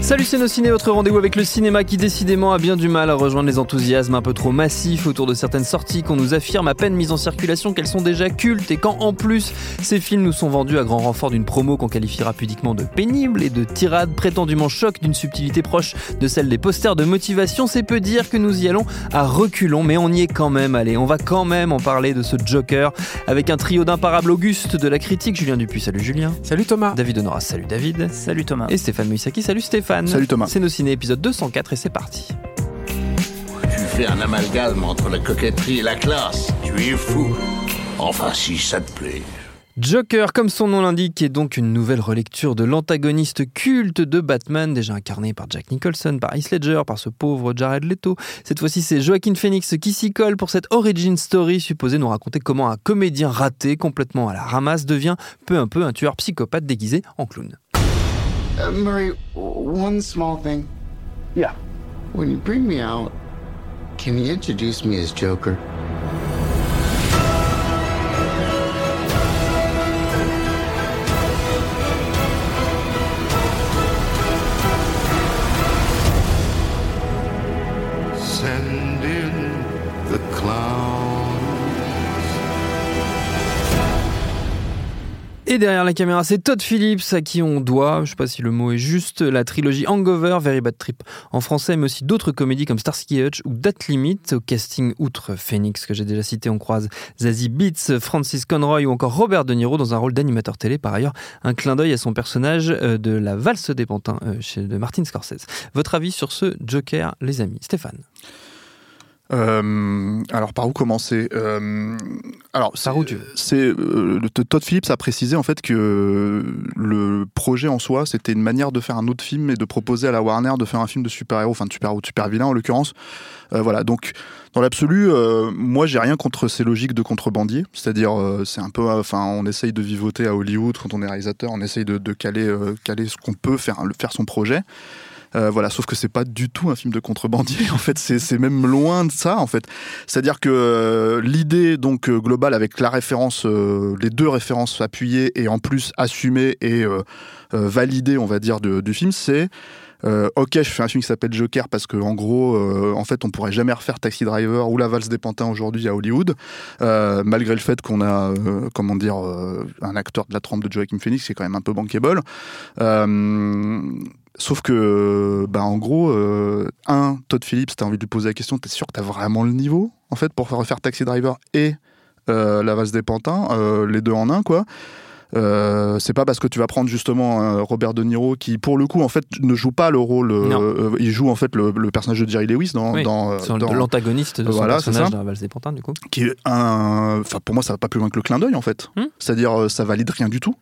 Salut c'est nos ciné, votre rendez-vous avec le cinéma qui décidément a bien du mal à rejoindre les enthousiasmes un peu trop massifs autour de certaines sorties qu'on nous affirme à peine mises en circulation qu'elles sont déjà cultes et quand en plus ces films nous sont vendus à grand renfort d'une promo qu'on qualifiera pudiquement de pénible et de tirade prétendument choc d'une subtilité proche de celle des posters de motivation, c'est peu dire que nous y allons à reculons mais on y est quand même allez, on va quand même en parler de ce Joker avec un trio d'imparables Auguste de la critique, Julien Dupuis, salut Julien. Salut Thomas. David Honora, salut David. Salut Thomas. Et Stéphane Moïsaki, salut Stéphane. Salut Thomas. C'est nos ciné épisode 204 et c'est parti. Tu fais un amalgame entre la coquetterie et la classe. Tu es fou. Enfin, si ça te plaît. Joker, comme son nom l'indique, est donc une nouvelle relecture de l'antagoniste culte de Batman, déjà incarné par Jack Nicholson, par Heath Ledger, par ce pauvre Jared Leto. Cette fois-ci, c'est Joaquin Phoenix qui s'y colle pour cette origin story supposée nous raconter comment un comédien raté, complètement à la ramasse, devient peu à peu un tueur psychopathe déguisé en clown. Uh, Murray, one small thing. Yeah. When you bring me out, can you introduce me as Joker? Et derrière la caméra, c'est Todd Phillips à qui on doit, je sais pas si le mot est juste, la trilogie Hangover, Very Bad Trip en français, mais aussi d'autres comédies comme Starsky Hutch ou That Limit. Au casting, outre Phoenix que j'ai déjà cité, on croise Zazie Beats, Francis Conroy ou encore Robert De Niro dans un rôle d'animateur télé. Par ailleurs, un clin d'œil à son personnage euh, de la valse des pantins euh, de Martin Scorsese. Votre avis sur ce Joker, les amis? Stéphane Euh, alors par où commencer? Euh, Alors Par où tu c'est euh, Todd Phillips a précisé en fait que le projet en soi c'était une manière de faire un autre film et de proposer à la Warner de faire un film de super-héros, enfin de super-héros, de super-vilain en l'occurrence. Euh, voilà donc dans l'absolu, euh, moi j'ai rien contre ces logiques de contrebandier, c'est-à-dire euh, c'est un peu, euh, enfin on essaye de vivoter à Hollywood quand on est réalisateur, on essaye de, de caler, euh, caler ce qu'on peut faire, faire son projet. Euh, voilà, sauf que c'est pas du tout un film de contrebandier. En fait, c'est même loin de ça. En fait, c'est-à-dire que euh, l'idée donc euh, globale avec la référence, euh, les deux références appuyées et en plus assumées et euh, euh, validées, on va dire, de- du film, c'est euh, ok, je fais un film qui s'appelle Joker parce que en gros, euh, en fait, on pourrait jamais refaire Taxi Driver ou La Valse des Pantins aujourd'hui à Hollywood, euh, malgré le fait qu'on a, comment dire, un acteur de la trempe de Joaquin Phoenix qui est quand même un peu bankable. Sauf que, bah, en gros, euh, un, Todd Phillips, t'as envie de lui poser la question, t'es sûr que t'as vraiment le niveau, en fait, pour refaire Taxi Driver et euh, La Valse des Pantins, euh, les deux en un, quoi. C'est pas parce que tu vas prendre justement Robert De Niro qui, pour le coup, en fait, ne joue pas le rôle. il joue en fait le, le personnage de Jerry Lewis dans, Oui, dans, dans- l'antagoniste de son Voilà, personnage dans la valse des pantins, du coup. qui est un. Enfin, pour moi, ça va pas plus loin que le clin d'œil, en fait. Hmm. C'est-à-dire, ça valide rien du tout.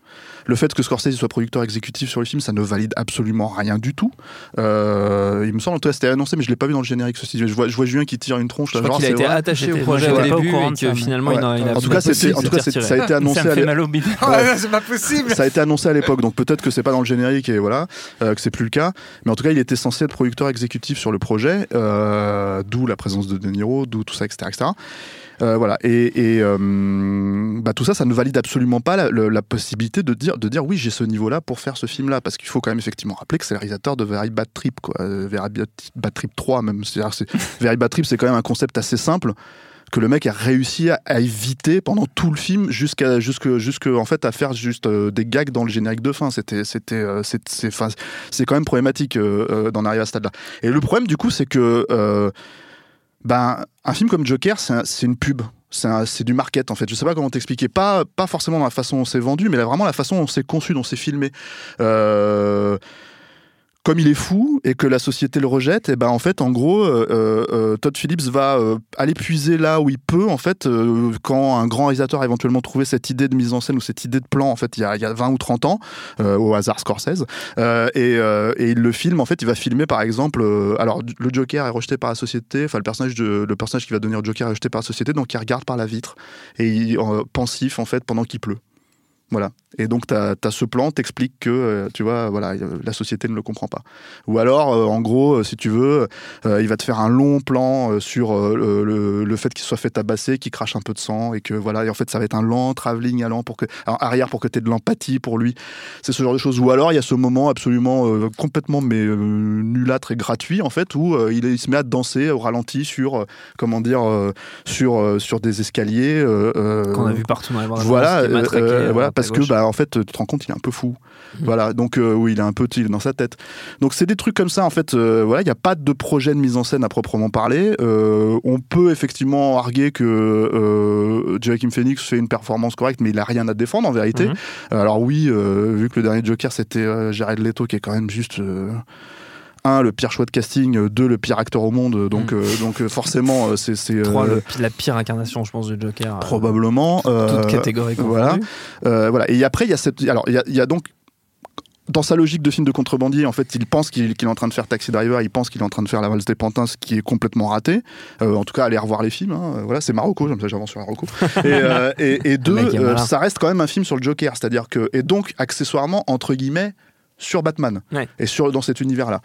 Le fait que Scorsese soit producteur exécutif sur le film, ça ne valide absolument rien du tout. Euh, il me semble, en tout cas, c'était annoncé, mais je l'ai pas vu dans le générique. Ceci. Je vois, je vois Julien qui tire une tronche. Je là, crois genre, qu'il a été vrai. attaché au projet au début et que finalement, il Ouais. a, il a En tout cas, c'était, en tout cas, ça a été annoncé ça me à fait l'é- mal au bide. Ouais. c'est pas possible. ça a été annoncé à l'époque, donc peut-être que c'est pas dans le générique et voilà, euh, que c'est plus le cas. Mais en tout cas, il était censé être producteur exécutif sur le projet, euh, d'où la présence de De Niro, d'où tout ça, etc., etc. Euh, voilà. Et, et, euh, bah, tout ça, ça ne valide absolument pas la, la possibilité de dire, de dire oui, j'ai ce niveau-là pour faire ce film-là, parce qu'il faut quand même effectivement rappeler que c'est le réalisateur de Very Bad Trip, quoi, Euh, Very Bad, Trip 3 même. C'est- Very Bad Trip, c'est quand même un concept assez simple que le mec a réussi à, à éviter pendant tout le film jusqu'à jusque jusque en fait à faire juste euh, des gags dans le générique de fin c'était c'était euh, c'est c'est enfin, c'est quand même problématique euh, euh, d'en arriver à ce stade là et le problème du coup c'est que euh, ben un film comme Joker c'est un- c'est une pub. C'est du market en fait. Je sais pas comment t'expliquer. Pas pas forcément dans la façon dont c'est vendu mais là, vraiment la façon dont c'est conçu dont c'est filmé. Euh, comme il est fou et que la société le rejette, et ben en fait, en gros, euh, euh, Todd Phillips va euh, aller puiser là où il peut, en fait, euh, quand un grand réalisateur a éventuellement trouvé cette idée de mise en scène ou cette idée de plan, en fait, il y a, il y a 20 ou 30 ans, euh, au hasard Scorsese, euh, et, euh, il le filme, en fait, il va filmer par exemple, euh, alors le Joker est rejeté par la société, enfin le personnage, de, le personnage qui va devenir Joker est rejeté par la société, donc il regarde par la vitre et il euh, pensif en fait pendant qu'il pleut. Voilà. Et donc, tu as, ce plan, t'expliques que, euh, tu vois, voilà, euh, la société ne le comprend pas. Ou alors, euh, en gros, si tu veux, euh, il va te faire un long plan sur le, le- fait qu'il soit fait tabasser, qu'il crache un peu de sang, et que voilà, et en fait, ça va être un lent travelling allant pour que, alors, arrière pour que tu aies de l'empathie pour lui. C'est ce genre de choses. Ou alors, il y a ce moment absolument complètement mais nulâtre et gratuit, en fait, où il, se met à danser au ralenti sur, comment dire, sur, sur des escaliers. Qu'on a vu partout dans les voilà, parce que bah, en fait, tu te rends compte, il est un peu fou. Mhm. Voilà, donc euh, oui, il est un peu il est dans sa tête. Donc c'est des trucs comme ça en fait. euh, voilà, il n'y a pas de projet de mise en scène à proprement parler. Euh, on peut effectivement arguer que Joaquin Phoenix fait une performance correcte, mais il a rien à défendre en vérité. Mhm. Alors oui, vu que le dernier Joker c'était Jared Leto qui est quand même juste un le pire choix de casting, euh, deux le pire acteur au monde. Donc Mhm. euh, donc euh, forcément c'est c'est Trois, le la pire incarnation, je pense, du Joker. probablement Toute catégorie voilà. voilà. Et après, il y a cette. Alors, il y a, il y a donc. Dans sa logique de film de contrebandier, en fait, il pense qu'il est en train de faire Taxi Driver, il pense qu'il est en train de faire La Valse des Pantins, ce qui est complètement raté. Euh, en tout cas, allez revoir les films. hein. Voilà, c'est Marocco, comme ça j'avance sur Marocco. et, euh, et, et deux, euh, ça reste quand même un film sur le Joker, c'est-à-dire que et donc accessoirement entre guillemets sur Batman Ouais. et sur dans cet univers-là.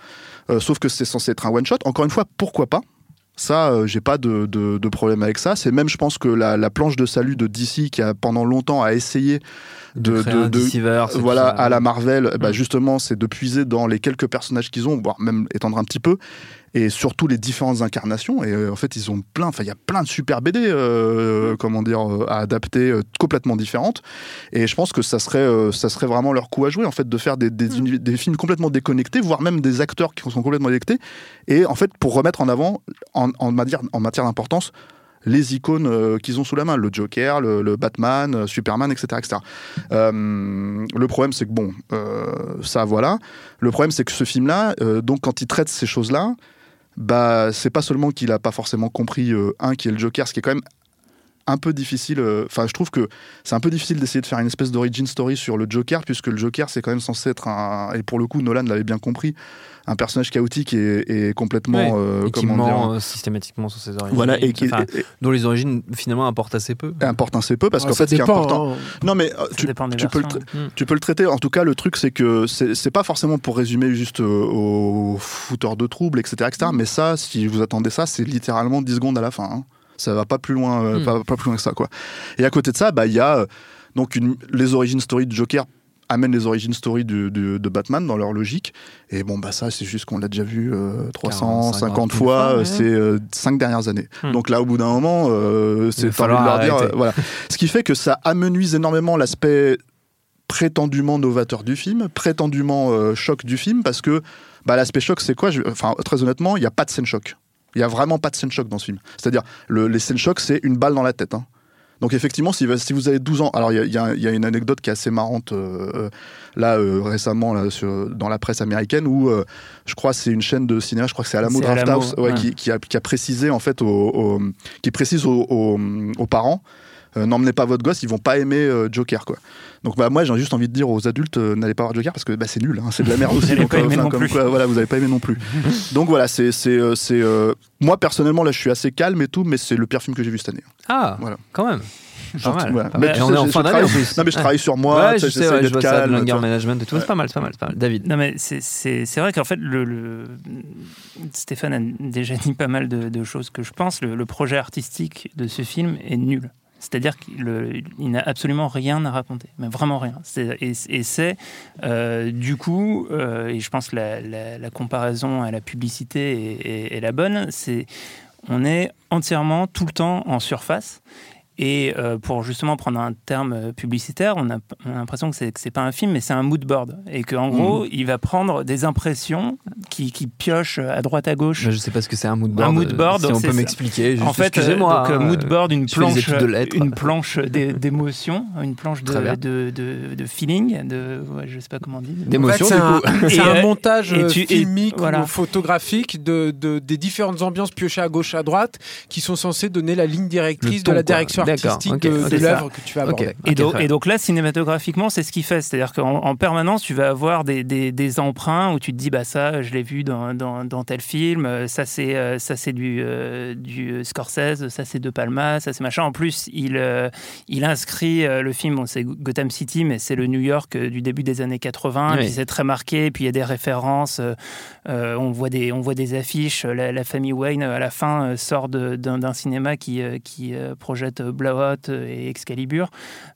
Euh, sauf que c'est censé être un one shot. Encore une fois, pourquoi pas? Ça, euh, j'ai pas de, de- de problème avec ça. C'est même, je pense que la, la planche de salut de DC, qui a pendant longtemps a essayé de, de- de- voilà, à la Marvel, bah, justement, c'est de puiser dans les quelques personnages qu'ils ont, voire même étendre un petit peu, et surtout les différentes incarnations. Et euh, en fait, ils ont plein, enfin, il y a plein de super BD, euh, comment dire, euh, à adapter, complètement différentes. Et je pense que ça serait, ça serait vraiment leur coup à jouer, en fait, de faire des, des, uni- des films complètement déconnectés, voire même des acteurs qui sont complètement déconnectés, et en fait, pour remettre en avant, en, en matière, en matière d'importance, les icônes euh, qu'ils ont sous la main, le Joker, le, le Batman, euh, Superman, etc. etc. Euh, le problème, c'est que bon, ça voilà. Le problème, c'est que ce film-là, donc quand il traite ces choses-là, bah c'est pas seulement qu'il a pas forcément compris euh, un qui est le Joker, ce qui est quand même un peu difficile. euh, Enfin, je trouve que c'est un peu difficile d'essayer de faire une espèce d'origin story sur le Joker, puisque le Joker, c'est quand même censé être un. Et pour le coup, Nolan l'avait bien compris, un personnage chaotique et, et complètement. Ouais, euh, et qui comment dire. ment euh, systématiquement sur ses origines. Voilà, et qui Enfin, et- dont les origines finalement importent assez peu. et importe assez peu, parce Ouais, qu'en fait, ce qui est dépend, important. hein. Non, mais tu, peux le tu peux le traiter. En tout cas, le truc, c'est que c'est pas forcément pour résumer juste aux fouteurs de troubles, etc., etc. Mais ça, si vous attendez ça, c'est littéralement 10 secondes à la fin. hein. Ça va pas plus loin, euh, Mm. pas, pas plus loin que ça, quoi. Et à côté de ça, bah, il y a euh, donc une, les origines story de Joker amènent les origines story de, de- de Batman dans leur logique. Et bon, bah ça, c'est juste qu'on l'a déjà vu euh, 350 40 fois fois, euh, ouais. ces euh, cinq dernières années. Hmm. Donc là, au bout d'un moment, euh, c'est falloir leur dire, euh, voilà. Ce qui fait que ça amenuise énormément l'aspect prétendument novateur du film, prétendument euh, choc du film, parce que bah, l'aspect choc, c'est quoi? Enfin, très honnêtement, il n'y a pas de scène choc. Il n'y a vraiment pas de scène choc dans ce film. C'est-à-dire, le- les scènes choc, c'est une balle dans la tête. hein. Donc effectivement, si, si vous avez 12 ans, alors il y a- y, y une anecdote qui est assez marrante euh, euh, là euh, récemment là, sur- dans la presse américaine où euh, je crois c'est une chaîne de cinéma, je crois que c'est Alamo C'est Draft Alamo, House, ouais, ouais. Qui, qui a, qui a précisé en fait qui précise aux, aux- aux parents n'emmenez pas votre gosse, ils vont pas aimer euh, Joker quoi. Donc bah moi j'ai juste envie de dire aux adultes euh, n'allez pas voir Joker parce que bah, c'est nul, hein, c'est de la merde aussi. donc, enfin, comme quoi, voilà, vous n'allez pas aimer non plus. donc voilà, c'est c'est euh, c'est, euh, moi personnellement là je suis assez calme et tout, mais c'est le pire film que j'ai vu cette année. Ah, Voilà. quand même. Pas Genre, mal. voilà. pas Mais on sais, est en je- fin d'année en travaille- plus. Non mais je Ouais. travaille sur moi, Ouais, tu sais, je sais, j'essaie ouais, je d'être vois ça, de calme. management et tout. C'est pas mal, c'est pas mal, pas mal. David. Non, mais c'est- c'est c'est vrai qu'en fait, le, le- Stéphane a déjà dit pas mal de, de choses que je pense. Le, le projet artistique de ce film est nul. C'est-à-dire qu'il n'a absolument rien à raconter, mais vraiment rien. Et, c'est, euh, du coup, euh, et je pense que la, comparaison à la publicité est, est- est la bonne, c'est on est entièrement tout le temps en surface. Et euh, pour justement prendre un terme euh, publicitaire, on a, on a l'impression que c'est pas un film, mais c'est un mood board. Et qu'en gros, il va prendre des impressions qui, qui pioche à droite à gauche. Je sais pas ce que c'est un mood board. Un mood board, Si on peut m'expliquer. En fait, excusez-moi. donc, euh, mood board, une je planche, études de lettres. une planche d'é- d'émotion, une planche de, bien. de, de, de feeling, de, ouais, je sais pas comment on dit. D'émotion, En fait, c'est du un, coup. c'est Et, un euh, montage et euh, filmique voilà. ou photographique de, de- des différentes ambiances piochées à gauche à droite qui sont censées donner la ligne directrice ton, de la quoi. direction artistique ok, de, l'œuvre que tu vas aborder. Et, donc, et là, cinématographiquement, c'est ce qu'il fait. C'est-à-dire qu'en en permanence, tu vas avoir des, des, des emprunts où tu te dis, bah ça, je l'ai vu dans, dans, dans tel film, euh, ça c'est euh, ça c'est du, euh, du Scorsese, ça c'est De Palma, ça c'est machin. En plus, il, euh, il inscrit euh, le film, bon, c'est Gotham City, mais c'est le New York euh, du début des années 80, Oui. puis c'est très marqué, puis il y a des références, euh, on, voit des, on voit des affiches, la, la famille Wayne, à la fin, sort d'un cinéma qui, qui euh, projette Blowout et Excalibur.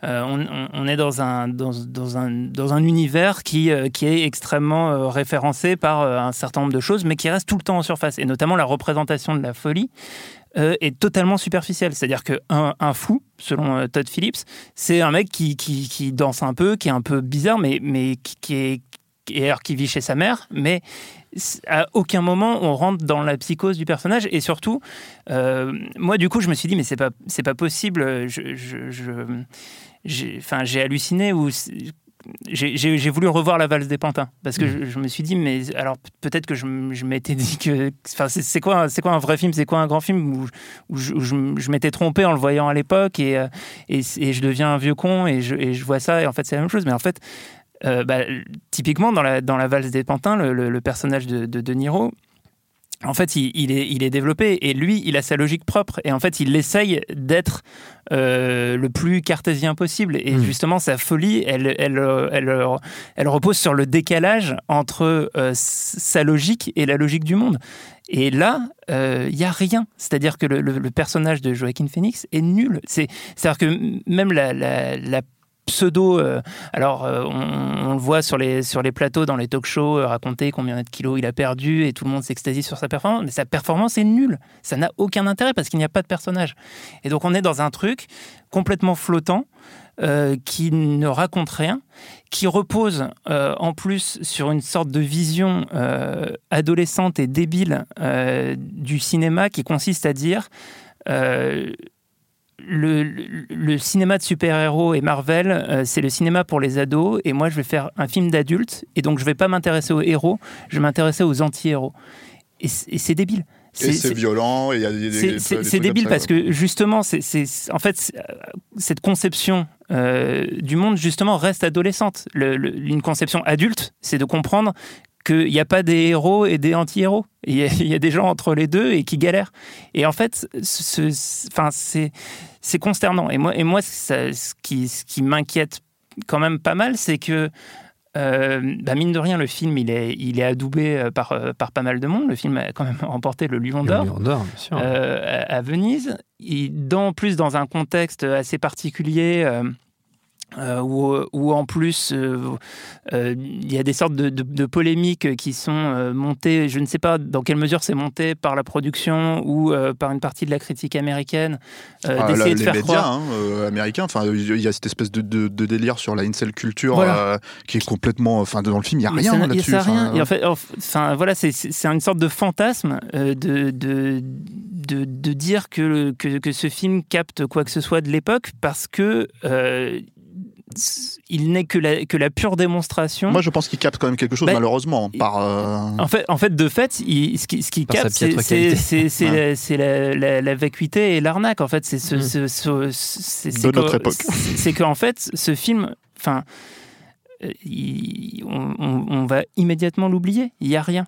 Euh, on, est dans un, dans, un, dans un univers qui, euh, qui est extrêmement euh, référencé par un certain nombre de choses, mais qui reste tout le temps en surface. Et notamment la représentation de la folie est totalement superficielle. C'est-à-dire qu'un un fou, selon Todd Phillips, c'est un mec qui, qui, danse un peu, qui est un peu bizarre, mais, mais qui, est alors qui vit chez sa mère, mais à aucun moment on rentre dans la psychose du personnage. Et surtout euh, moi du coup je me suis dit mais c'est pas c'est pas possible. Je, je, je- j'ai enfin j'ai halluciné ou j'ai j'ai- j'ai voulu revoir la valse des pantins. Parce que je, je me suis dit mais alors peut-être que je, m'étais dit que enfin c'est c'est quoi un- c'est quoi un vrai film c'est quoi un grand film où, où je, où m'étais trompé en le voyant à l'époque et, euh, et, et je deviens un vieux con et je vois ça et en fait c'est la même chose. Mais en fait euh, bah, typiquement dans la, dans la valse des pantins, le, le- le personnage de, de De Niro, en fait, il, il est, il est développé et lui, il a sa logique propre et en fait, il essaye d'être euh, le plus cartésien possible. Et Mm. justement, sa folie, elle, elle, euh, elle, euh, elle repose sur le décalage entre euh, sa logique et la logique du monde. Et là, il n'y a rien. C'est-à-dire que le, le- le personnage de Joaquin Phoenix est nul. C'est- C'est-à-dire que même la, la- la pseudo. euh, alors, euh, on, le voit sur les, sur les plateaux, dans les talk shows, euh, raconter combien de kilos il a perdu et tout le monde s'extasie sur sa performance. Mais sa performance est nulle. Ça n'a aucun intérêt parce qu'il n'y a pas de personnage. Et donc, on est dans un truc complètement flottant. qui ne raconte rien, qui repose en plus sur une sorte de vision adolescente et débile du cinéma qui consiste à dire le, le- le cinéma de super-héros et Marvel, euh, c'est le cinéma pour les ados, et moi je vais faire un film d'adulte, et donc je vais pas m'intéresser aux héros, je vais m'intéresser aux anti-héros. Et c'est débile. C'est violent, et il y a des- des- C'est- débile ça, parce ouais. que justement, c'est en fait, euh, cette conception euh, du monde justement reste adolescente. Le- le- une conception adulte, c'est de comprendre qu'il n'y a pas des héros et des anti-héros. Il y, a- il y a des gens entre les deux et qui galèrent. Et en fait, ce- ce- c'est c'est consternant. Et moi, et moi ça- ce qui, ce qui m'inquiète quand même pas mal, c'est que euh, bah, mine de rien, le film, il est, il est adoubé euh, par, euh, par pas mal de monde. Le film a quand même remporté le Lion d'Or euh, à, Venise, et dans, en plus dans un contexte assez particulier. euh, euh, où, où en plus euh, euh, il y a des sortes de, de- de polémiques qui sont euh, montées, je ne sais pas dans quelle mesure c'est monté par la production ou par une partie de la critique américaine, Ah, d'essayer de les faire médias croire. hein, américains, enfin, il y a cette espèce de, délire sur la incel culture Voilà. qui est complètement, enfin, dans le film, il y a rien là-dessus. Et en fait, enfin voilà, c'est- une sorte de fantasme de, de, dire que, que, que ce film capte quoi que ce soit de l'époque parce que il n'est que la, que la pure démonstration. Moi, je pense qu'il capte quand même quelque chose, Bah, malheureusement, par. euh, En fait, en fait, de fait, il, ce qui, ce qui capte, c'est la, c'est la, la- la vacuité et l'arnaque. En fait, c'est ce, Mm. ce- ce- c'est- De notre que- époque. c'est- qu'en fait, ce film, enfin, euh, on, on- on va immédiatement l'oublier. Il y a rien.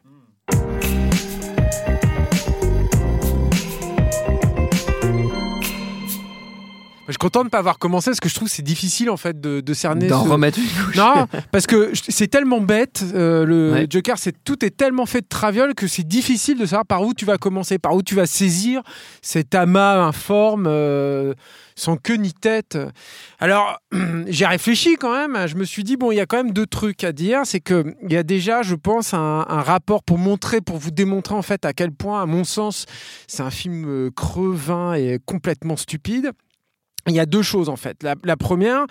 Je suis content de ne pas avoir commencé parce que je trouve que c'est difficile en fait de, de cerner. D'en ce- remettre une couche. Non, parce que c'est tellement bête. euh, le Ouais. Joker, c'est tout est tellement fait de traviole que c'est difficile de savoir par où tu vas commencer, par où tu vas saisir cet amas informe. euh, sans queue ni tête. Alors, j'ai réfléchi quand même. Je me suis dit, bon, il y a quand même deux trucs à dire. C'est qu'il y a déjà, je pense, un, un rapport pour montrer, pour vous démontrer en fait à quel point, à mon sens, c'est un film euh, creux, vain et complètement stupide. Il y a deux choses en fait. La, première,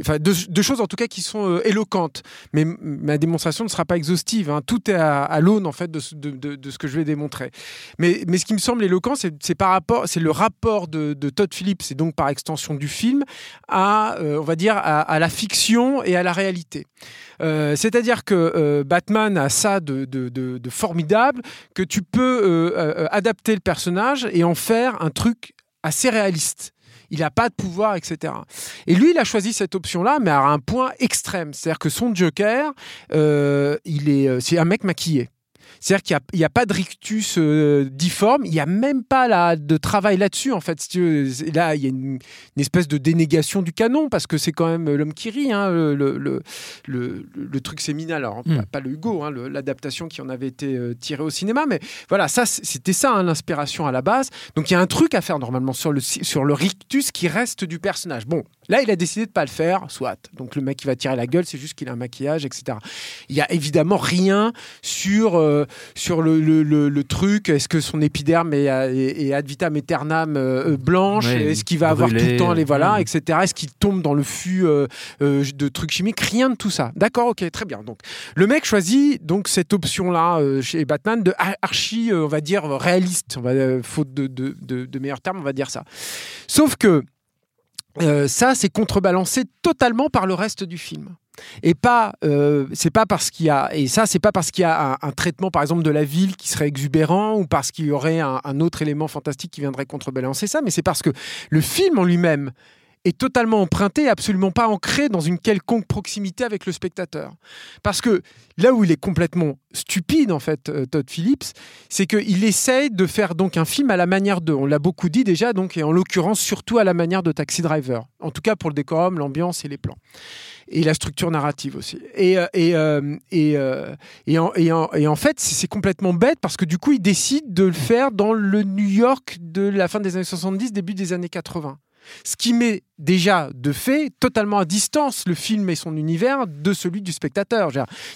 enfin deux, choses en tout cas qui sont euh, éloquentes, mais ma démonstration ne sera pas exhaustive. Hein. Tout est à, à l'aune en fait de, ce que je vais démontrer. Mais, ce qui me semble éloquent, c'est par rapport, c'est le rapport de, Todd Phillips et donc par extension du film à, euh, on va dire, à, la fiction et à la réalité. Euh, C'est-à-dire que Batman a ça de, formidable que tu peux adapter le personnage et en faire un truc assez réaliste il n'a pas de pouvoir, etc. Et lui, il a choisi cette option-là, mais à un point extrême. C'est-à-dire que son Joker, euh, il est, euh, c'est un mec maquillé. C'est-à-dire qu'il n'y a, a, pas de rictus euh, difforme, il n'y a même pas là, de travail là-dessus, en fait. Là, il y a une, une, espèce de dénégation du canon, parce que c'est quand même l'homme qui rit, hein, le, le, le, le, truc séminal. Alors, mm. pas, pas, le Hugo, hein, l'adaptation qui en avait été euh, tirée au cinéma, mais voilà, ça, c'était ça, hein, l'inspiration à la base. Donc, il y a un truc à faire normalement sur le, sur le rictus qui reste du personnage. Bon, là, il a décidé de pas le faire, soit. Donc, le mec qui va tirer la gueule, c'est juste qu'il a un maquillage, etc. Il y a évidemment rien sur. Euh, sur le, le, le, le truc. Est-ce que son épiderme est, est, est ad vitam aeternam euh, blanche ouais, Est-ce qu'il va avoir tout le temps les voilà, ouais. etc. Est-ce qu'il tombe dans le fût euh, euh, de trucs chimiques Rien de tout ça. D'accord, ok, très bien. Donc le mec choisit donc cette option-là euh, chez Batman de archi, on va dire réaliste. On va faute de, de, de, de meilleurs termes, on va dire ça. Sauf que euh, ça, c'est contrebalancé totalement par le reste du film. Et pas, euh, c'est pas parce qu'il y a, et ça, c'est pas parce qu'il y a un, traitement, par exemple, de la ville qui serait exubérant ou parce qu'il y aurait un, autre élément fantastique qui viendrait contrebalancer ça, mais c'est parce que le film en lui-même est totalement emprunté, absolument pas ancré dans une quelconque proximité avec le spectateur. Parce que là où il est complètement stupide, en fait, euh, Todd Phillips, c'est qu'il essaye de faire donc un film à la manière de, on l'a beaucoup dit déjà, donc, et en l'occurrence surtout à la manière de Taxi Driver. En tout cas pour le décorum, l'ambiance et les plans. Et la structure narrative aussi. Et, euh, et, euh, et, et, en, et, en, et en fait, c'est complètement bête parce que du coup, il décide de le faire dans le New York de la fin des années 70, début des années 80. Ce qui met déjà de fait totalement à distance le film et son univers de celui du spectateur.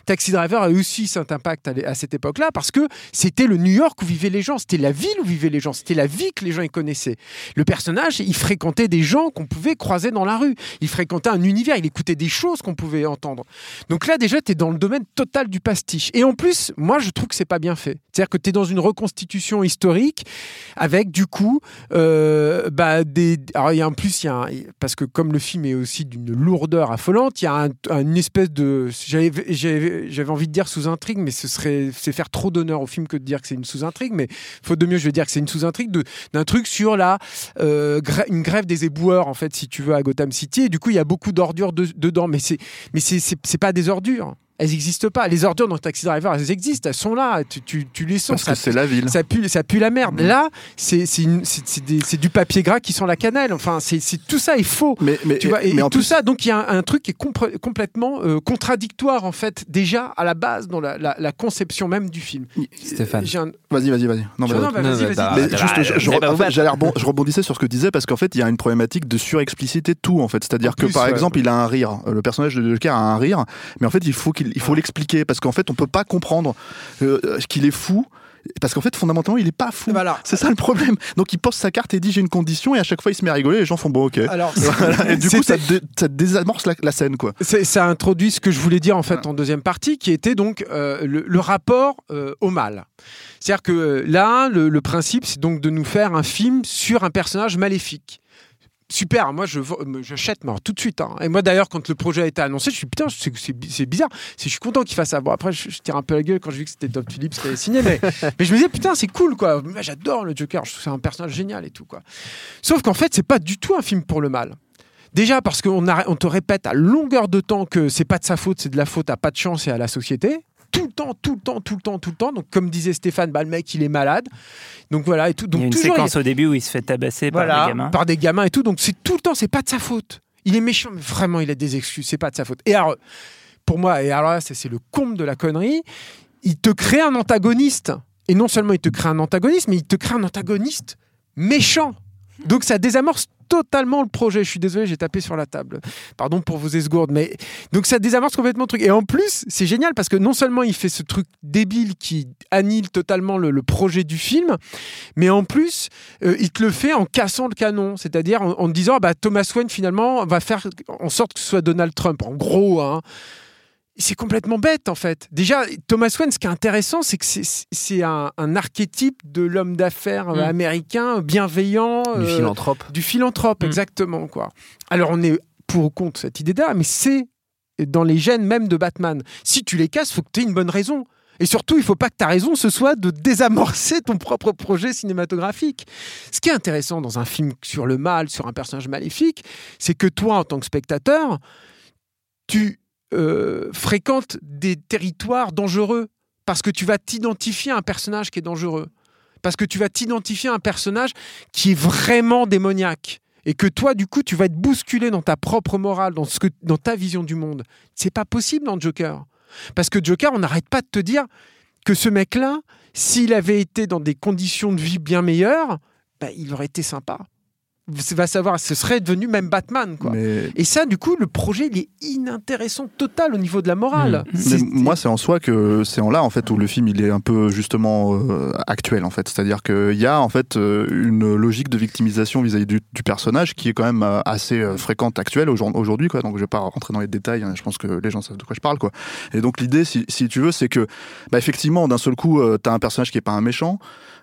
Taxi Driver a aussi cet impact à, cette époque-là parce que c'était le New York où vivaient les gens, c'était la ville où vivaient les gens, c'était la vie que les gens y connaissaient. Le personnage, il fréquentait des gens qu'on pouvait croiser dans la rue, il fréquentait un univers, il écoutait des choses qu'on pouvait entendre. Donc là, déjà, tu es dans le domaine total du pastiche. Et en plus, moi, je trouve que c'est pas bien fait. C'est-à-dire que tu es dans une reconstitution historique avec, du coup, euh, bah, des. A en plus, il y a parce que comme le film est aussi d'une lourdeur affolante, il y a un, un, une espèce de... J'avais envie de dire sous-intrigue, mais ce serait c'est faire trop d'honneur au film que de dire que c'est une sous-intrigue, mais faute de mieux, je vais dire que c'est une sous-intrigue d'un truc sur la, euh, une grève des éboueurs, en fait, si tu veux, à Gotham City, et du coup, il y a beaucoup d'ordures de, dedans, mais c'est pas des ordures elles n'existent pas. Les ordures dans Taxi Driver, elles existent, elles sont là. Tu, tu, tu les sens. Parce que c'est la ville. Ça pue, ça pue la merde. Mmh. Là, c'est du papier gras qui sent la cannelle. Enfin, c'est tout ça est faux. Mais, mais, tu vois, et, mais et tout plus... ça, donc il y a un, un, truc qui est compl complètement euh, contradictoire en fait déjà à la base dans la, la, la conception même du film. Stéphane, un... vas-y, vas-y, vas-y. Non, non, vas-y, vas-y. Juste, je, je, en fait, rebond, je rebondissais sur ce que tu disais parce qu'en fait, il y a une problématique de surexpliciter tout en fait. C'est-à-dire que par exemple, il a un rire. Le personnage de Joker a un rire, mais en fait, il faut qu'il il faut l'expliquer parce qu'en fait, on peut pas comprendre euh, qu'il est fou. Parce qu'en fait, fondamentalement, il est pas fou. Voilà. C'est ça le problème. Donc, il pose sa carte et dit j'ai une condition, et à chaque fois, il se met à rigoler. Et les gens font bon, ok. Alors, voilà. Et du coup, ça, dé, ça désamorce la, la, scène, quoi. Ça introduit ce que je voulais dire en fait en deuxième partie, qui était donc euh, le, le, rapport euh, au mal. C'est-à-dire que là, le, le principe, c'est donc de nous faire un film sur un personnage maléfique super, moi je j'achète moi tout de suite. Hein. Et moi d'ailleurs quand le projet a été annoncé, je suis putain, c'est bizarre. Je suis content qu'il fasse ça. Bon après je, je, tire un peu la gueule quand je vu que c'était Todd Phillips qui avait signé, mais, mais je me disais putain c'est cool quoi. J'adore le Joker, je trouve c'est un personnage génial et tout quoi. Sauf qu'en fait c'est pas du tout un film pour le mal. Déjà parce qu'on on te répète à longueur de temps que c'est pas de sa faute, c'est de la faute à pas de chance et à la société tout le temps, tout le temps, tout le temps, tout le temps. Donc, comme disait Stéphane, bah, le mec, il est malade. Donc voilà et tout. Donc, il y a une toujours, séquence il... au début où il se fait tabasser voilà, par des gamins. Par des gamins et tout. Donc c'est tout le temps, c'est pas de sa faute. Il est méchant, mais vraiment, il a des excuses. C'est pas de sa faute. Et alors, pour moi, et alors là, c'est le comble de la connerie. Il te crée un antagoniste. Et non seulement il te crée un antagoniste, mais il te crée un antagoniste méchant. Donc ça désamorce totalement le projet. Je suis désolé, j'ai tapé sur la table. Pardon pour vos esgourdes, mais donc ça désamorce complètement le truc. Et en plus, c'est génial parce que non seulement il fait ce truc débile qui annule totalement le, projet du film, mais en plus, euh, il te le fait en cassant le canon, c'est-à-dire en, en disant, ah bah, Thomas Wayne finalement va faire en sorte que ce soit Donald Trump. En gros, hein. C'est complètement bête en fait. Déjà, Thomas Wayne, ce qui est intéressant, c'est que c'est- un, un archétype de l'homme d'affaires euh, Mm. américain, bienveillant, Du euh, philanthrope. du philanthrope, Mm. exactement. quoi. Alors on est pour ou contre cette idée-là, mais c'est dans les gènes même de Batman. Si tu les casses, faut que tu aies une bonne raison. Et surtout, il faut pas que ta raison, ce soit de désamorcer ton propre projet cinématographique. Ce qui est intéressant dans un film sur le mal, sur un personnage maléfique, c'est que toi, en tant que spectateur, tu euh, fréquentes des territoires dangereux parce que tu vas t'identifier à un personnage qui est dangereux. Parce que tu vas t'identifier à un personnage qui est vraiment démoniaque. Et que toi, du coup, tu vas être bousculé dans ta propre morale, dans ta vision du monde. C'est pas possible dans Joker. Parce que Joker, on n'arrête pas de te dire que ce mec-là, s'il avait été dans des conditions de vie bien meilleures, bah, il aurait été sympa. Va savoir, ce serait devenu même Batman, quoi. Mais, Et ça, du coup, le projet, il est inintéressant total au niveau de la morale. Mmh. mais C'est- moi, c'est en soi que c'est en là en fait où le film il est un peu justement euh, actuel en fait. C'est-à-dire qu'il y a en fait euh, une logique de victimisation vis-à-vis du, du personnage qui est quand même euh, assez fréquente actuelle aujourd- aujourd'hui quoi. Donc je vais pas rentrer dans les détails. hein, je pense que les gens savent de quoi je parle quoi. Et donc l'idée, si, si tu veux, c'est que bah, effectivement d'un seul coup, tu as un personnage qui est pas un méchant.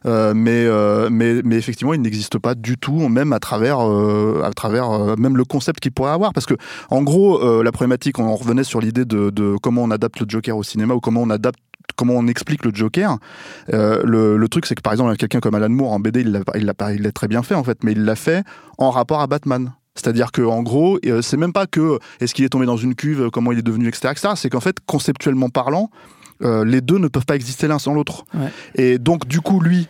Euh, mais, euh, mais, mais effectivement, il n'existe pas du tout, même à travers, euh, à travers euh, même le concept qu'il pourrait avoir. Parce que, en gros, la problématique, on revenait sur l'idée de, de comment on adapte le Joker au cinéma ou comment on adapte comment on explique le Joker. Euh, le, le truc, c'est que par exemple, quelqu'un comme Alan Moore en BD, il l'a il l'a il l'a très bien fait en fait, mais il l'a fait en rapport à Batman. C'est-à-dire que en gros, c'est même pas que est-ce qu'il est tombé dans une cuve, comment il est devenu, etc. etc. c'est qu'en fait, conceptuellement parlant, euh, les deux ne peuvent pas exister l'un sans l'autre. Ouais. Et donc, du coup, lui,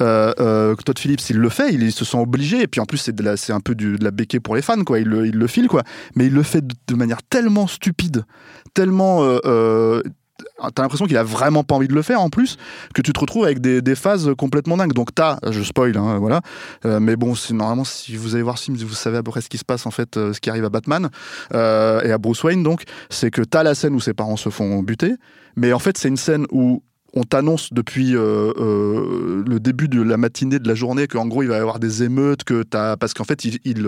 euh, euh, Todd Phillips, il le fait, il, se sent obligé, et puis en plus, c'est c'est un peu du- de la béquée pour les fans, quoi. Il le, il le file, quoi. Mais il le fait de, de manière tellement stupide, tellement. euh, euh, T'as l'impression qu'il a vraiment pas envie de le faire en plus, que tu te retrouves avec des, phases complètement dingues. Donc t'as, je spoil, hein, voilà. Euh, mais bon, c'est normalement si vous allez voir Sims, vous savez à peu près ce qui se passe en fait, euh, ce qui arrive à Batman euh, et à Bruce Wayne. Donc c'est que t'as la scène où ses parents se font buter, mais en fait c'est une scène où on t'annonce depuis le début de la matinée de la journée qu'en gros il va y avoir des émeutes, que t'as parce qu'en fait il, il,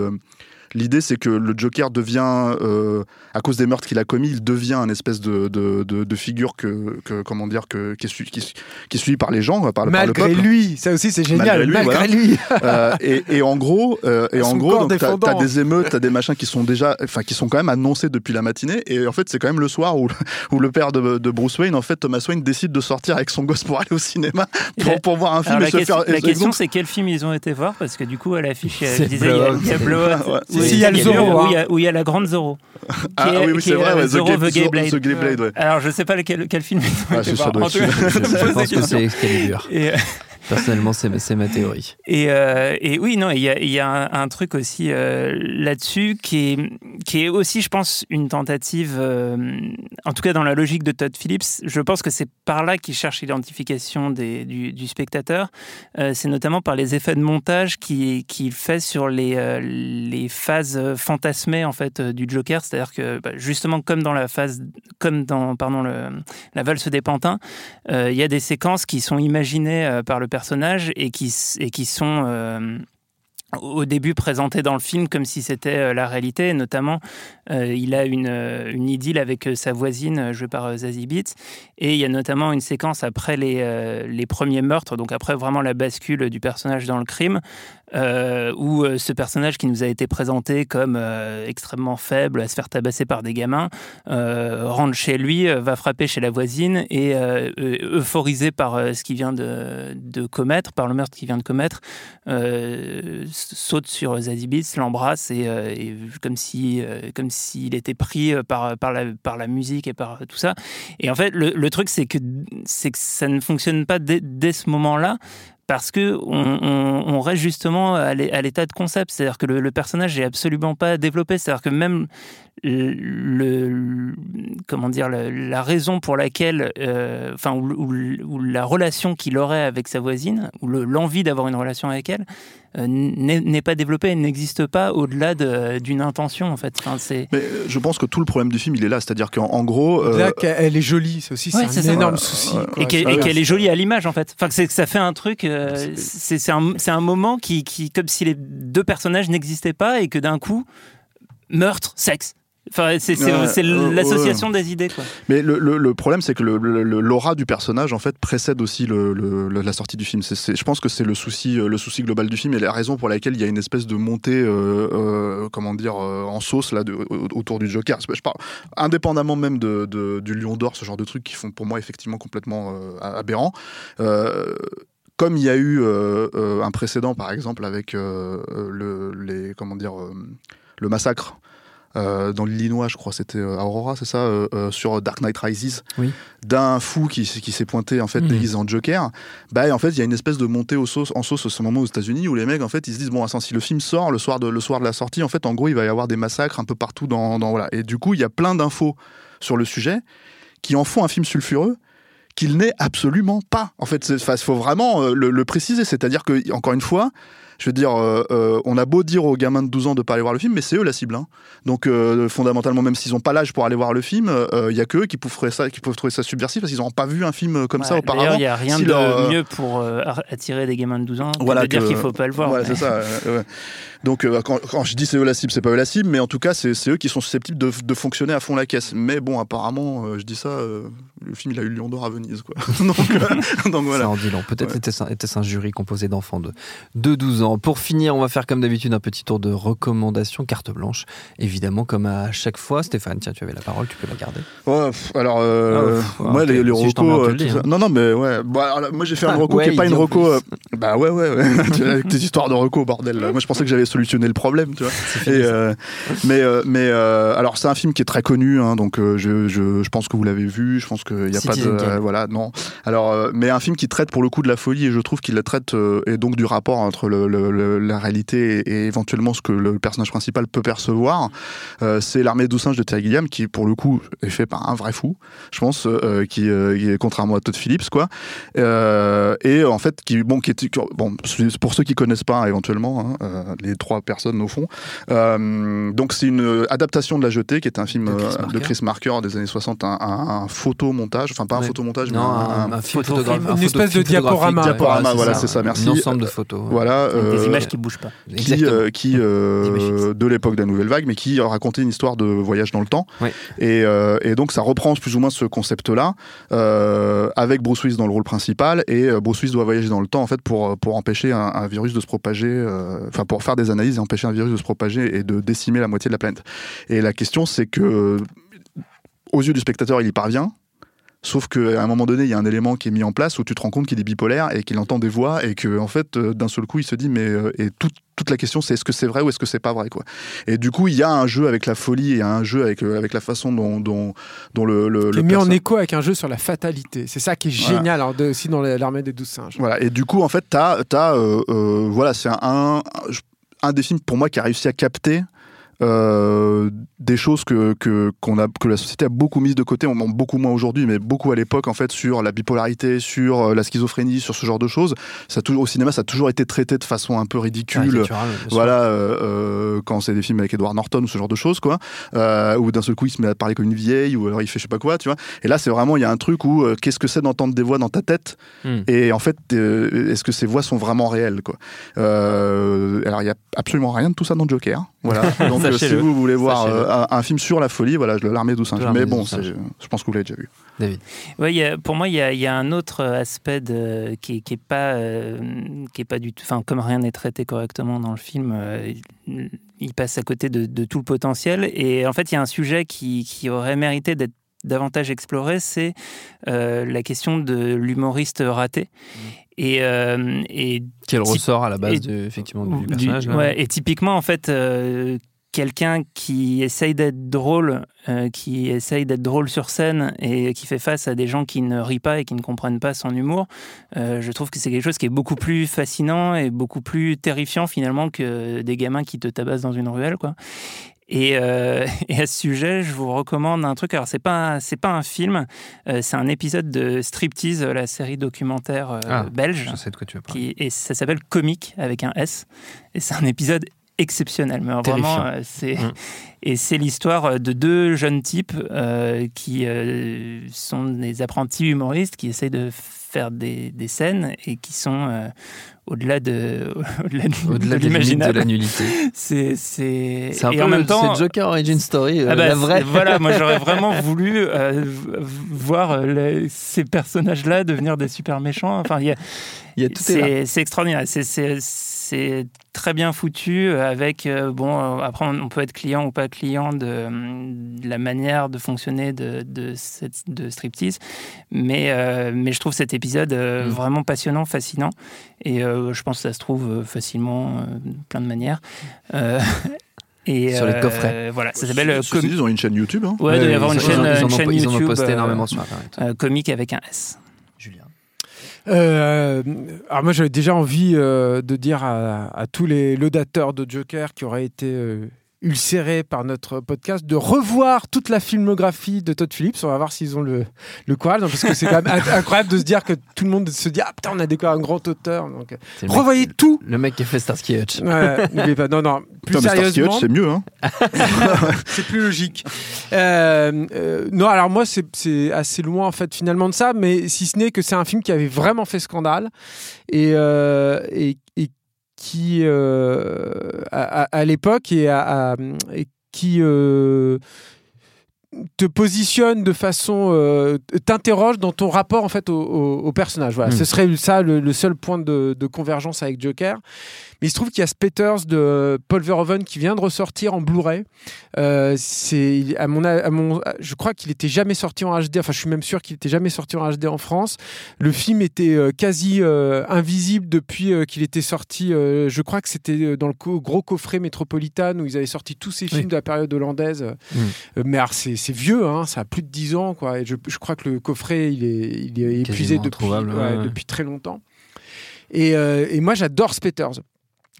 L'idée, c'est que le Joker devient, euh, à cause des meurtres qu'il a commis, il devient un espèce de, de, de, de figure que, que, comment dire, que, qui, est suivi, qui, qui est suivi par les gens, par, le- par le Malgré peuple. lui, ça aussi c'est génial. Malgré lui, Malgré, voilà. lui. Euh, et, et en gros, euh, et Son en gros, donc t'as, t'as des émeutes, t'as des machins qui sont déjà, enfin qui sont quand même annoncés depuis la matinée. Et en fait, c'est quand même le soir où, où le père de, de Bruce Wayne, en fait, Thomas Wayne décide de sortir avec son gosse pour aller au cinéma pour, pour voir un film Alors, et la, se question, faire. la et question, donc- c'est quel film ils ont été voir? Parce que du coup à l'affiche C'est elle disait il y a- Blowout. il y a Blowout, Ouais, c'est- il y a le Zorro, où hein. il y a- où il y a la grande Zorro. ah oui, c'est est, vrai, the Gay Blade. Alors je sais pas lequel, quel film Ah, je pense que c'est Excalibur. Euh, Personnellement, c'est ma théorie. Et, euh, et oui, non, il y a, il y a un, un truc aussi euh, là-dessus qui est, qui est aussi, je pense, une tentative, euh, en tout cas dans la logique de Todd Phillips, je pense que c'est par là qu'il cherche l'identification du, du spectateur. Euh, c'est notamment par les effets de montage qu'il fait sur les, euh, les phases fantasmées en fait euh, du Joker, c'est-à-dire que bah, justement comme dans la phase, comme dans pardon la valse des pantins, euh, il y a des séquences qui sont imaginées euh, par le personnage et qui, et qui sont euh, au début présentées dans le film comme si c'était euh, la réalité. Notamment, euh, il a une, euh, une idylle avec euh, sa voisine euh, jouée par euh, Zazie Beetz. Et il y a notamment une séquence après les, euh, les premiers meurtres, donc après vraiment la bascule du personnage dans le crime, euh, où euh, ce personnage qui nous a été présenté comme euh, extrêmement faible, à se faire tabasser par des gamins, rentre chez lui, va frapper chez la voisine et euphorisé par ce qu'il vient de, commettre, par le meurtre qu'il vient de commettre, saute sur Zazie Beetz, l'embrasse et, comme si comme s'il était pris par par la par la musique et par tout ça. Et en fait, le, le truc c'est que c'est que ça ne fonctionne pas dès, dès ce moment-là parce que on, reste justement à l'é- à l'état de concept, c'est-à-dire que le, personnage est absolument pas développé, c'est-à-dire que même comment dire la, raison pour laquelle, euh, enfin ou, la relation qu'il aurait avec sa voisine, ou le- l'envie d'avoir une relation avec elle, n'est n'est pas développée, elle n'existe pas au-delà de- d'une intention en fait. Enfin, Mais euh, je pense que tout le problème du film, il est là. C'est-à-dire qu'en en gros. euh, Là, qu'elle- elle est jolie, c'est aussi Ouais, un ça. énorme souci. quoi. et qu'elle Ah et qu'elle est jolie à l'image en fait. Enfin, c'est que ça fait un truc. euh, C'est- c'est un, moment qui, qui, comme si les deux personnages n'existaient pas et que d'un coup, meurtre, sexe. Enfin, c'est Ouais, c'est euh, l'association des idées quoi. Mais le, le- le problème, c'est que l'aura du personnage, en fait, précède aussi le- la sortie du film. Je pense que c'est le souci, euh, le souci global du film et la raison pour laquelle il y a une espèce de montée, euh, euh, comment dire, euh, en sauce là, de- autour du Joker. Je parle, indépendamment même de, de- du Lion d'Or, ce genre de trucs qui font pour moi effectivement complètement euh, aberrants. Euh, comme il y a eu euh, euh, un précédent, par exemple, avec euh, le, les, comment dire, euh, le massacre euh, dans l'Illinois, je crois, c'était euh, Aurora, c'est ça, euh, sur Dark Knight Rises, Oui. d'un fou qui, qui s'est pointé en fait Mhm. déguisé en Joker. Bah, en fait, il y a une espèce de montée au sauce, en sauce à ce moment aux États-Unis où les mecs, en fait, ils se disent bon, attends, si le film sort le soir de le soir de la sortie, en fait, en gros, il va y avoir des massacres un peu partout dans, dans voilà. Et du coup, il y a plein d'infos sur le sujet qui en font un film sulfureux qu'il n'est absolument pas. En fait, il faut vraiment le, le préciser. C'est-à-dire que, encore une fois, je veux dire, euh, euh, on a beau dire aux gamins de 12 ans de pas aller voir le film, mais c'est eux la cible. hein. Donc, euh, fondamentalement, même s'ils n'ont pas l'âge pour aller voir le film, euh, il y a que eux qui peuvent, trouver ça, qui peuvent trouver ça subversif parce qu'ils n'ont pas vu un film comme ça auparavant. Il n'y a rien Si de leur, mieux pour euh, attirer des gamins de 12 ans que Voilà de dire que- qu'il ne faut pas le voir. Voilà, mais- c'est ça. euh, ouais. Donc, euh, quand, quand je dis c'est eux la cible, c'est pas eux la cible, mais en tout cas, c'est eux qui sont susceptibles de, de fonctionner à fond la caisse. Mais bon, apparemment, euh, je dis ça, euh, le film, il a eu Lion d'Or à Venise, quoi. donc, euh, donc voilà. Ça en dit long. Peut-être Ouais. était-ce un, était-ce un jury composé d'enfants de, de 12 ans. Pour finir, on va faire comme d'habitude un petit tour de recommandations, carte blanche. Évidemment, comme à chaque fois. Stéphane, tiens, tu avais la parole, tu peux la garder. Ouais, alors, euh, Ah, moi, les, les Si recos, le euh, dis, hein. Non, non, mais ouais. Bah, alors, moi, j'ai fait Ah, une reco ouais, qui est pas une reco. euh, Bah ouais, ouais, ouais. Avec tes histoires de reco, bordel. Moi, je pensais que j'avais solutionné le problème, tu vois. Et, euh, mais, mais alors, c'est un film qui est très connu, hein, donc je, je, je pense que vous l'avez vu. Je pense qu'il n'y a pas de. Voilà, non. Alors, mais un film qui traite pour le coup de la folie, et je trouve qu'il la traite, et donc du rapport entre le, le- le- la réalité et, et éventuellement ce que le personnage principal peut percevoir. Euh, c'est L'armée des singes de Terry Gilliam, qui pour le coup est fait par un vrai fou, je pense, euh, qui, euh, qui est contrairement à Todd Phillips, quoi. Euh, et en fait, qui, bon, qui est, bon, pour ceux qui connaissent pas éventuellement, hein, les trois personnes au fond. Euh, donc c'est une adaptation de La Jetée, qui est un film De Chris de Marker. Chris Marker des années 60, un, un- un photomontage, enfin pas un photomontage, mais un, un, photographe- une espèce de diaporama. Diaporama, voilà, c'est ça, merci. Un ensemble de photos. ouais. voilà. Avec des euh, images qui ne bougent pas. qui, euh, qui euh, de l'époque de la nouvelle vague, mais qui racontait une histoire de voyage dans le temps. Et, euh, et donc ça reprend plus ou moins ce concept-là, euh, avec Bruce Willis dans le rôle principal. Et euh, Bruce Willis doit voyager dans le temps en fait pour pour empêcher un, un virus de se propager, euh, enfin pour faire des analyses et empêcher un virus de se propager et de décimer la moitié de la planète. Et la question c'est que aux yeux du spectateur, il y parvient. Sauf qu'à un moment donné, il y a un élément qui est mis en place où tu te rends compte qu'il est bipolaire et qu'il entend des voix et que, en fait, euh, d'un seul coup, il se dit, mais euh, et toute, toute la question, c'est est-ce que c'est vrai ou est-ce que c'est pas vrai, quoi. Et du coup, il y a un jeu avec la folie et un jeu avec, euh, avec la façon dont, dont, dont le, le, le est mis en écho avec un jeu sur la fatalité. C'est ça qui est Voilà. génial alors, aussi dans l'armée des douze singes. Voilà. Et du coup, en fait, t'as, euh, euh, voilà, c'est un, un, un des films pour moi qui a réussi à capter. Euh, des choses que, que, qu'on a, que la société a beaucoup mises de côté, on beaucoup moins aujourd'hui, mais beaucoup à l'époque en fait sur la bipolarité, sur euh, la schizophrénie, sur ce genre de choses. Ça au cinéma, ça a toujours été traité de façon un peu ridicule. Voilà, euh, quand c'est des films avec Edward Norton ou ce genre de choses, quoi, euh, où d'un seul coup il se met à parler comme une vieille, ou alors il fait je sais pas quoi, tu vois. Et là, c'est vraiment, il y a un truc où qu'est-ce que c'est d'entendre des voix dans ta tête Hmm. Et en fait, est-ce que ces voix sont vraiment réelles, quoi Alors, il y a absolument rien de tout ça dans Joker. Voilà. Donc, euh, si vous voulez voir euh, un, un film sur la folie, voilà, je l'armée douce. L'armée Mais bon, je pense que vous l'avez déjà vu. David. Ouais, il y a- pour moi, il y a, il y a un autre aspect de- qui, qui est pas, euh, qui est pas du tout. Enfin, comme rien n'est traité correctement dans le film, euh, il, passe à côté de, de tout le potentiel. Et en fait, il y a un sujet qui, qui aurait mérité d'être davantage exploré, c'est euh, la question de l'humoriste raté. Et, euh, et Quel ressort à la base et- de, effectivement, du du- personnage. ouais, et typiquement, en fait, euh, quelqu'un qui essaye d'être drôle, euh, qui essaye d'être drôle sur scène et qui fait face à des gens qui ne rient pas et qui ne comprennent pas son humour, euh, je trouve que c'est quelque chose qui est beaucoup plus fascinant et beaucoup plus terrifiant finalement que des gamins qui te tabassent dans une ruelle, quoi. Et, euh, et, à ce sujet, je vous recommande un truc. Alors, c'est pas c'est pas un film, euh, c'est un épisode de Striptease, la série documentaire euh, Ah, belge. Je sais de quoi tu veux parler. Qui, et ça s'appelle Comique avec un S. Et c'est un épisode exceptionnel. Mais vraiment, euh, c'est Mm. Et c'est l'histoire de deux jeunes types euh, qui euh, sont des apprentis humoristes qui essayent de faire des, des scènes et qui sont euh, au-delà de au-delà de, Au-delà de de la nullité. C'est c'est C'est un et peu en même le- temps c'est Joker Origin Story, euh, ah bah, la vraie. c'est- Voilà, moi j'aurais vraiment voulu euh, voir euh, les- ces personnages-là devenir des super méchants. Enfin, il y a, Il y a là. c'est c'est extraordinaire. C'est- C'est c'est très bien foutu euh, avec euh, bon. euh, Après, on on peut être client ou pas client de, euh, de la manière de fonctionner de de, cette, de striptease, mais euh, mais je trouve cet épisode euh, Mm. vraiment passionnant, fascinant, et euh, je pense que ça se trouve facilement euh, de plein de manières. Euh, et Sur les euh, coffrets. Voilà, ça s'appelle ils ont une chaîne YouTube. Hein. Ouais, il doit y avoir une ils, chaîne, en- ils en une ont- chaîne ils en ont YouTube, posté euh, énormément sur Internet. euh, comique avec un S. Julien. Euh, alors moi j'avais déjà envie euh, de dire à, à tous les laudateurs de Joker qui auraient été euh, ulcérés par notre podcast de revoir toute la filmographie de Todd Phillips. On va voir s'ils ont le, le courage, non, parce que c'est quand même inc- incroyable de se dire que tout le monde se dit ah putain on a découvert un grand auteur. Donc euh, mec- revoyez tout. Le mec qui a fait Starsky Hutch. Ouais, pas. Non non. Plus Putain, sérieusement, Hutch, c'est mieux. Hein. c'est plus logique. Euh, euh, non, alors moi, c'est- c'est assez loin en fait finalement de ça, mais si ce n'est que c'est un film qui avait vraiment fait scandale et, euh, et, et qui, euh, à, l'époque, et, à- et qui euh, te positionne de façon, euh, t'interroge dans ton rapport en fait au, au- au personnage. Voilà, Mm. ce serait ça le, le seul point de, de convergence avec Joker. Mais il se trouve qu'il y a Spetters de Paul Verhoeven qui vient de ressortir en Blu-ray. Euh, c'est à mon, à mon, je crois qu'il était jamais sorti en HD. Enfin, je suis même sûr qu'il était jamais sorti en HD en France. Le film était euh, quasi invisible depuis qu'il était sorti. je crois que c'était dans le co- gros coffret Metropolitan où ils avaient sorti tous ces films Oui. de la période hollandaise. Mm. Euh, mais alors, c'est c'est vieux, hein, ça a plus de 10 ans. Quoi, et je, je crois que le coffret, il est, il est épuisé depuis, introuvable, ouais, ouais, ouais. depuis très longtemps. Et, euh, et moi, j'adore Spetters.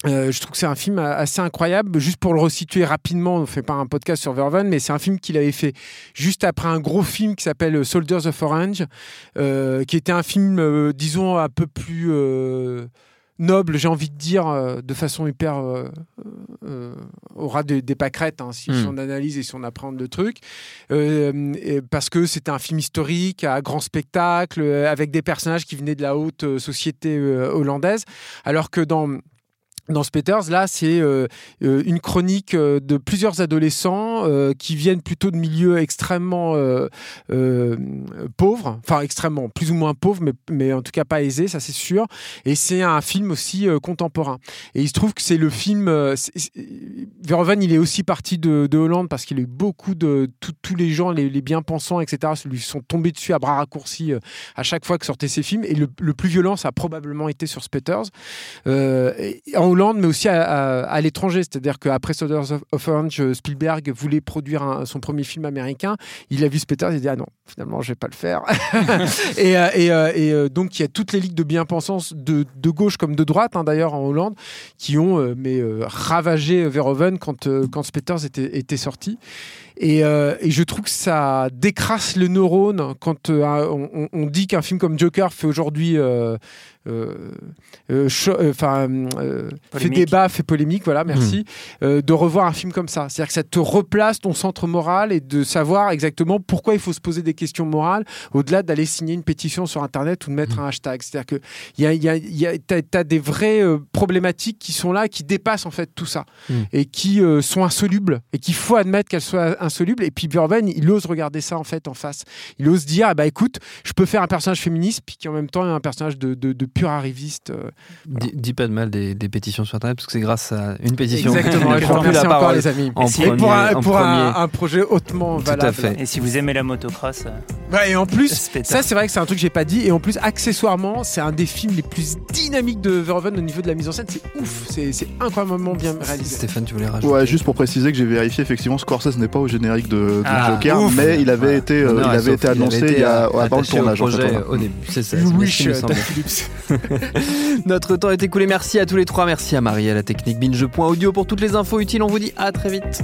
Euh, je trouve que c'est un film assez incroyable. Juste pour le resituer rapidement, on ne fait pas un podcast sur Verhoeven, mais c'est un film qu'il avait fait juste après un gros film qui s'appelle Soldiers of Orange, euh, qui était un film, disons, un peu plus noble, j'ai envie de dire, euh, de façon hyper euh, euh, au ras des, pâquerettes, hein, si, Mm. si on analyse et si on apprend le truc, Euh, et parce que c'était un film historique, à grand spectacle, euh, avec des personnages qui venaient de la haute euh, société euh, hollandaise, alors que dans dans Spetters, là, c'est euh, euh, une chronique euh, de plusieurs adolescents qui viennent plutôt de milieux extrêmement pauvres, enfin extrêmement, plus ou moins pauvres, mais, mais en tout cas pas aisés, ça c'est sûr. Et c'est un film aussi contemporain. Et il se trouve que c'est le film. Verhoeven, il est aussi parti de, de Hollande parce qu'il a eu beaucoup de tous les gens, les, bien-pensants, etc., lui sont tombés dessus à bras raccourcis à chaque fois que sortaient ses films. Et le, plus violent, ça a probablement été sur Spetters. Et- en Mais aussi à, l'étranger. C'est-à-dire qu'après Soldiers of, Orange, euh, Spielberg voulait produire son premier film américain. Il a vu Spetters, il a dit Ah non, finalement, je vais pas le faire. et euh, euh, donc, il y a toutes les ligues de bien-pensance, de, gauche comme de droite, hein, d'ailleurs, en Hollande, qui ont mais, ravagé Verhoeven quand, quand était sorti. Et, euh, et je trouve que ça décrasse le neurone quand euh, on, dit qu'un film comme Joker fait aujourd'hui euh, euh, euh, euh, enfin, euh, fait débat, fait polémique, voilà, merci, euh, de revoir un film comme ça. C'est-à-dire que ça te replace ton centre moral et de savoir exactement pourquoi il faut se poser des questions morales au-delà d'aller signer une pétition sur Internet ou de mettre un hashtag. C'est-à-dire que il y a, y a, il y a- t'as, t'as des vraies euh, problématiques qui sont là, qui dépassent en fait tout ça Mm. et qui euh, sont insolubles et qu'il faut admettre qu'elles soient insolubles. Et puis Verhoeven, il ose regarder ça en fait en face. Il ose dire, ah bah écoute, je peux faire un personnage féministe puis qui en même temps est un personnage de, de, de pur arriviste. euh, Dis, dis pas de mal des, des pétitions sur Internet parce que c'est grâce à une pétition Exactement. que Et tu je remercie la encore parole les amis. en Et si- Et premier. pour, un, en pour un, premier. un projet hautement Tout à valable. fait. Et si vous aimez la motocross, euh, Ouais, et en plus, ça c'est vrai que c'est un truc que j'ai pas dit. Et en plus, accessoirement, c'est un des films les plus dynamiques de Verhoeven au niveau de la mise en scène. C'est ouf, c'est c'est incroyablement bien réalisé. Stéphane, tu voulais rajouter Ouais, juste pour préciser que j'ai vérifié, effectivement, Scorsese n'est pas au générique de, de Ah, Joker, ouf. mais il avait été, euh, il à avait été annoncé il y a, euh, avant le au tournage. en fait, projet voilà. au début. C'est ça. Wish, euh. Notre temps est écoulé. Merci à tous les trois. Merci à Marie à la technique binge.audio pour toutes les infos utiles. On vous dit à très vite.